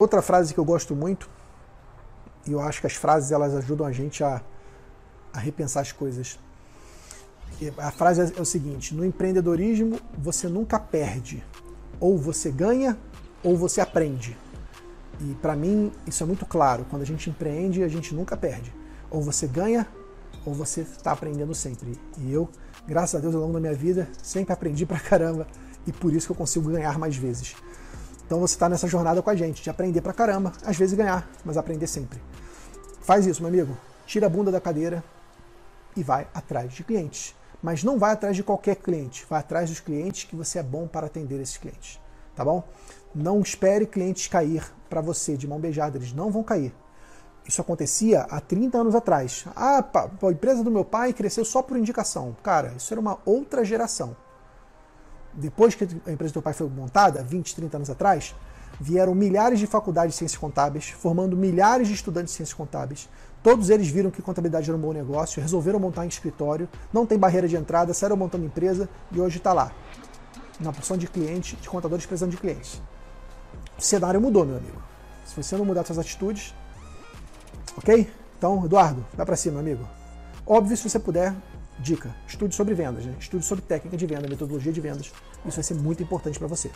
Outra frase que eu gosto muito, e eu acho que as frases elas ajudam a gente a, a repensar as coisas. A frase é o seguinte: no empreendedorismo você nunca perde, ou você ganha ou você aprende. E para mim isso é muito claro. Quando a gente empreende, a gente nunca perde. Ou você ganha ou você está aprendendo sempre. E eu, graças a Deus, ao longo da minha vida, sempre aprendi pra caramba e por isso que eu consigo ganhar mais vezes. Então você está nessa jornada com a gente, de aprender pra caramba, às vezes ganhar, mas aprender sempre. Faz isso, meu amigo. Tira a bunda da cadeira e vai atrás de clientes. Mas não vai atrás de qualquer cliente, vai atrás dos clientes que você é bom para atender esses clientes. Tá bom? Não espere clientes cair para você de mão beijada, eles não vão cair. Isso acontecia há 30 anos atrás. Ah, a empresa do meu pai cresceu só por indicação. Cara, isso era uma outra geração depois que a empresa do teu pai foi montada, 20, 30 anos atrás, vieram milhares de faculdades de ciências contábeis, formando milhares de estudantes de ciências contábeis. Todos eles viram que contabilidade era um bom negócio, resolveram montar em escritório, não tem barreira de entrada, saíram montando empresa e hoje está lá. Na porção de clientes, de contadores precisando de clientes. O cenário mudou, meu amigo. Se você não mudar suas atitudes, ok? Então, Eduardo, vai para cima, amigo. Óbvio, se você puder, Dica: estude sobre vendas, né? estude sobre técnica de venda, metodologia de vendas. Isso vai ser muito importante para você.